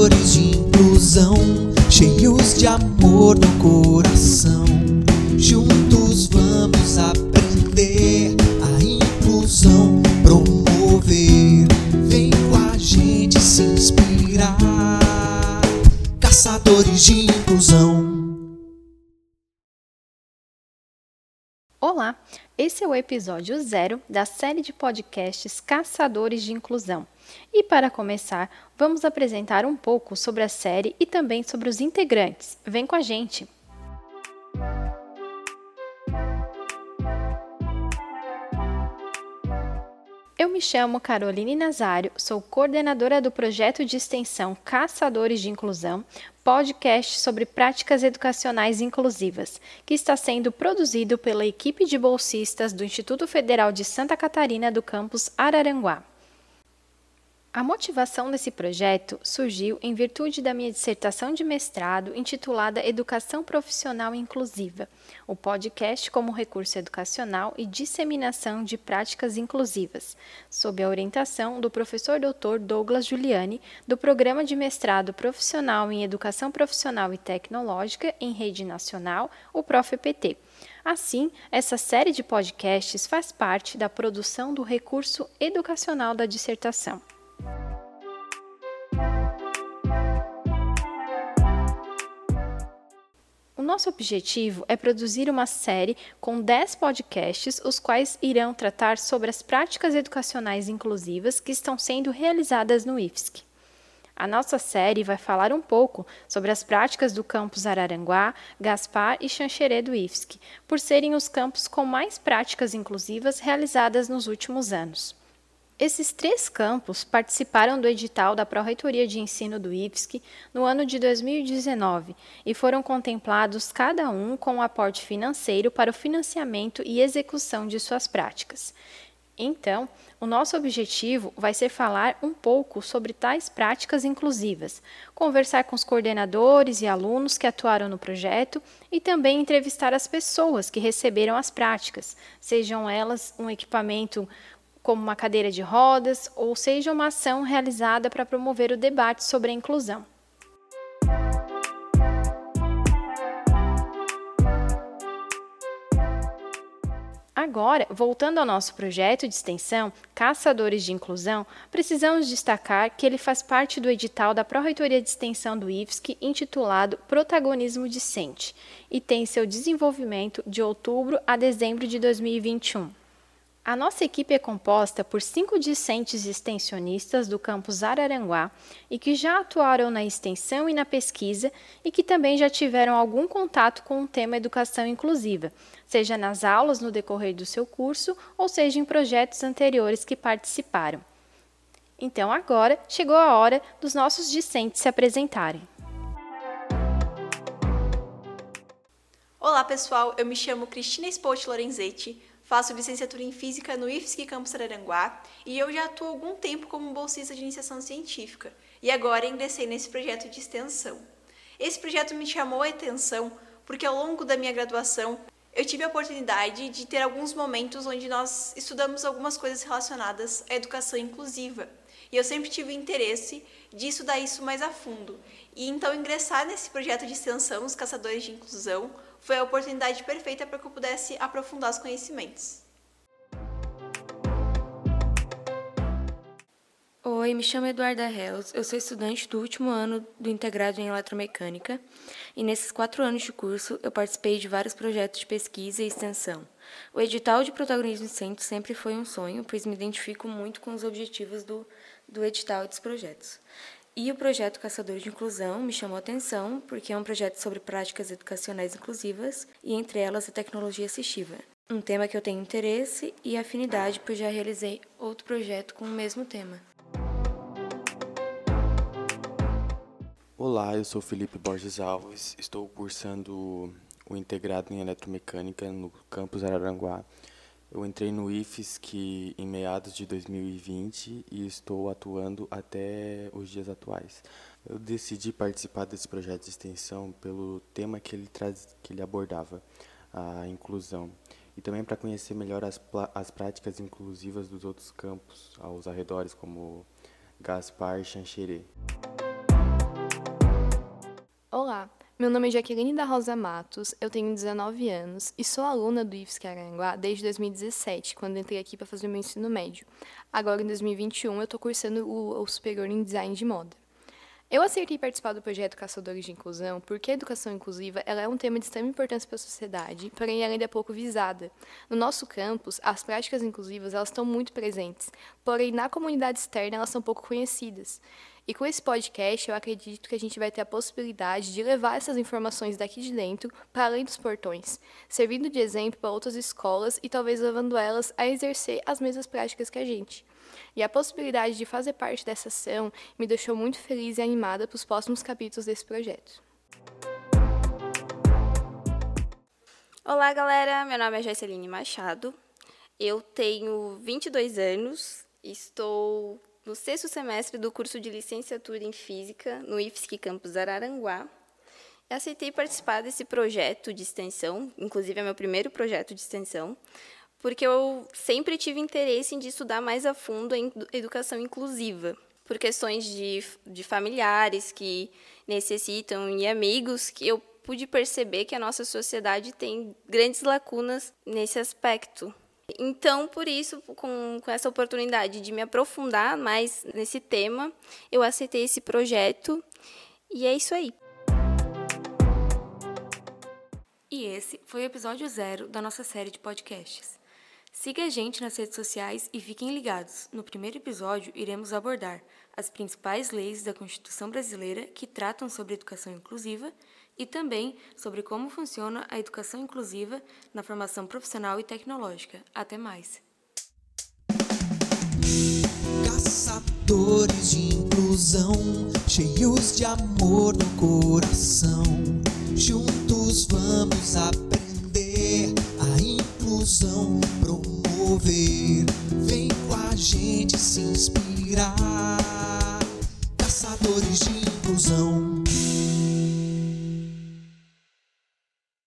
caçadores de inclusão, cheios de amor no coração. Juntos vamos aprender a inclusão, promover. Vem com a gente se inspirar. Caçadores de inclusão. Olá, esse é o episódio zero da série de podcasts Caçadores de Inclusão. E para começar, vamos apresentar um pouco sobre a série e também sobre os integrantes. Vem com a gente! Eu me chamo Caroline Nazário, sou coordenadora do projeto de extensão Caçadores de Inclusão, podcast sobre práticas educacionais inclusivas, que está sendo produzido pela equipe de bolsistas do Instituto Federal de Santa Catarina do campus Araranguá. A motivação desse projeto surgiu em virtude da minha dissertação de mestrado intitulada Educação Profissional Inclusiva, o podcast como recurso educacional e disseminação de práticas inclusivas, sob a orientação do professor Dr. Douglas Giuliani, do Programa de Mestrado Profissional em Educação Profissional e Tecnológica em Rede Nacional, o ProfEPT. Assim, essa série de podcasts faz parte da produção do recurso educacional da dissertação. O nosso objetivo é produzir uma série com 10 podcasts, os quais irão tratar sobre as práticas educacionais inclusivas que estão sendo realizadas no IFSC. A nossa série vai falar um pouco sobre as práticas do campus Araranguá, Gaspar e Xanxerê do IFSC, por serem os campos com mais práticas inclusivas realizadas nos últimos anos. Esses três campos participaram do edital da Pró-Reitoria de Ensino do IFSC no ano de 2019 e foram contemplados cada um com um aporte financeiro para o financiamento e execução de suas práticas. Então, o nosso objetivo vai ser falar um pouco sobre tais práticas inclusivas, conversar com os coordenadores e alunos que atuaram no projeto e também entrevistar as pessoas que receberam as práticas, sejam elas um equipamento como uma cadeira de rodas, ou seja uma ação realizada para promover o debate sobre a inclusão. Agora, voltando ao nosso projeto de extensão, Caçadores de Inclusão, precisamos destacar que ele faz parte do edital da Pró-Reitoria de Extensão do IFSC, intitulado Protagonismo Discente, e tem seu desenvolvimento de outubro a dezembro de 2021. A nossa equipe é composta por cinco discentes extensionistas do campus Araranguá e que já atuaram na extensão e na pesquisa e que também já tiveram algum contato com o tema educação inclusiva, seja nas aulas no decorrer do seu curso ou seja em projetos anteriores que participaram. Então agora chegou a hora dos nossos discentes se apresentarem. Olá pessoal, eu me chamo Cristina Spolt Lorenzetti, Faço licenciatura em Física no IFSC Campus Araranguá e eu já atuo há algum tempo como bolsista de iniciação científica e agora ingressei nesse projeto de extensão. Esse projeto me chamou a atenção porque ao longo da minha graduação eu tive a oportunidade de ter alguns momentos onde nós estudamos algumas coisas relacionadas à educação inclusiva. E eu sempre tive interesse de estudar isso mais a fundo. E então ingressar nesse projeto de extensão, os Caçadores de Inclusão, foi a oportunidade perfeita para que eu pudesse aprofundar os conhecimentos. Oi, me chamo Eduarda Hells, eu sou estudante do último ano do integrado em eletromecânica e nesses quatro anos de curso eu participei de vários projetos de pesquisa e extensão. O edital de protagonismo centro sempre foi um sonho, pois me identifico muito com os objetivos do, do edital dos projetos. E o projeto Caçador de Inclusão me chamou a atenção porque é um projeto sobre práticas educacionais inclusivas e entre elas a tecnologia assistiva. Um tema que eu tenho interesse e afinidade, pois já realizei outro projeto com o mesmo tema. Olá, eu sou Felipe Borges Alves, estou cursando o integrado em eletromecânica no campus Araranguá eu entrei no IFSC em meados de 2020 e estou atuando até os dias atuais. Eu decidi participar desse projeto de extensão pelo tema que ele, traz, que ele abordava, a inclusão, e também para conhecer melhor as, as práticas inclusivas dos outros campos aos arredores, como Gaspar e Xanxerê. Meu nome é Jaqueline da Rosa Matos, eu tenho 19 anos e sou aluna do IFSC Aranguá desde 2017, quando entrei aqui para fazer meu ensino médio. Agora, em 2021, eu estou cursando o, o superior em design de moda. Eu acertei participar do projeto Caçadores de Inclusão porque a educação inclusiva ela é um tema de extrema importância para a sociedade, porém ela ainda é pouco visada. No nosso campus, as práticas inclusivas elas estão muito presentes, porém na comunidade externa elas são pouco conhecidas. E com esse podcast, eu acredito que a gente vai ter a possibilidade de levar essas informações daqui de dentro para além dos portões, servindo de exemplo para outras escolas e talvez levando elas a exercer as mesmas práticas que a gente. E a possibilidade de fazer parte dessa ação me deixou muito feliz e animada para os próximos capítulos desse projeto. Olá, galera. Meu nome é Joyceline Machado. Eu tenho 22 anos, estou no sexto semestre do curso de licenciatura em Física no IFSC Campus Araranguá. Aceitei participar desse projeto de extensão, inclusive é meu primeiro projeto de extensão, porque eu sempre tive interesse em estudar mais a fundo a educação inclusiva, por questões de, de familiares que necessitam e amigos, que eu pude perceber que a nossa sociedade tem grandes lacunas nesse aspecto. Então, por isso, com, com essa oportunidade de me aprofundar mais nesse tema, eu aceitei esse projeto e é isso aí. E esse foi o episódio zero da nossa série de podcasts. Siga a gente nas redes sociais e fiquem ligados. No primeiro episódio, iremos abordar as principais leis da Constituição brasileira que tratam sobre educação inclusiva e também sobre como funciona a educação inclusiva na formação profissional e tecnológica. Até mais! Caçadores de inclusão, cheios de amor no coração, juntos vamos aprender a inclusão promover. Vem com a gente se inspirar,